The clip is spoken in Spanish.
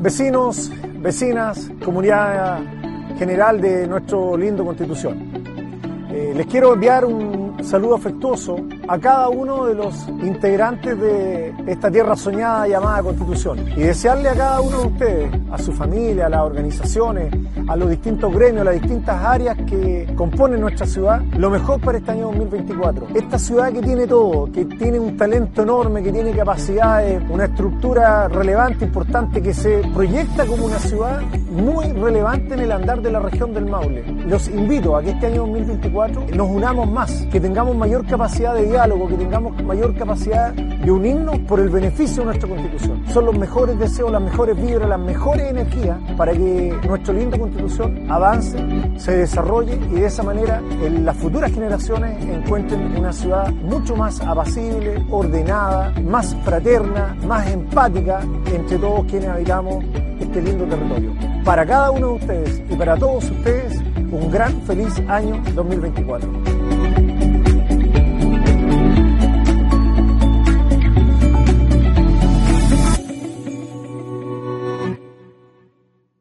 Vecinos, vecinas, comunidad general de nuestro lindo Constitución. Eh, les quiero enviar un saludo afectuoso a cada uno de los integrantes de esta tierra soñada llamada Constitución y desearle a cada uno de ustedes, a su familia, a las organizaciones, a los distintos gremios, a las distintas áreas que componen nuestra ciudad, lo mejor para este año 2024. Esta ciudad que tiene todo, que tiene un talento enorme, que tiene capacidades, una estructura relevante, importante, que se proyecta como una ciudad muy relevante en el andar de la región del Maule. Los invito a que este año 2024 nos unamos más, que tengamos mayor capacidad de diálogo, que tengamos mayor capacidad de unirnos por el beneficio de nuestra constitución. Son los mejores deseos, las mejores vibras, las mejores energías para que nuestra linda constitución avance, se desarrolle y de esa manera las futuras generaciones encuentren una ciudad mucho más apacible, ordenada, más fraterna, más empática entre todos quienes habitamos este lindo territorio. Para cada uno de ustedes y para todos ustedes, un gran feliz año 2024.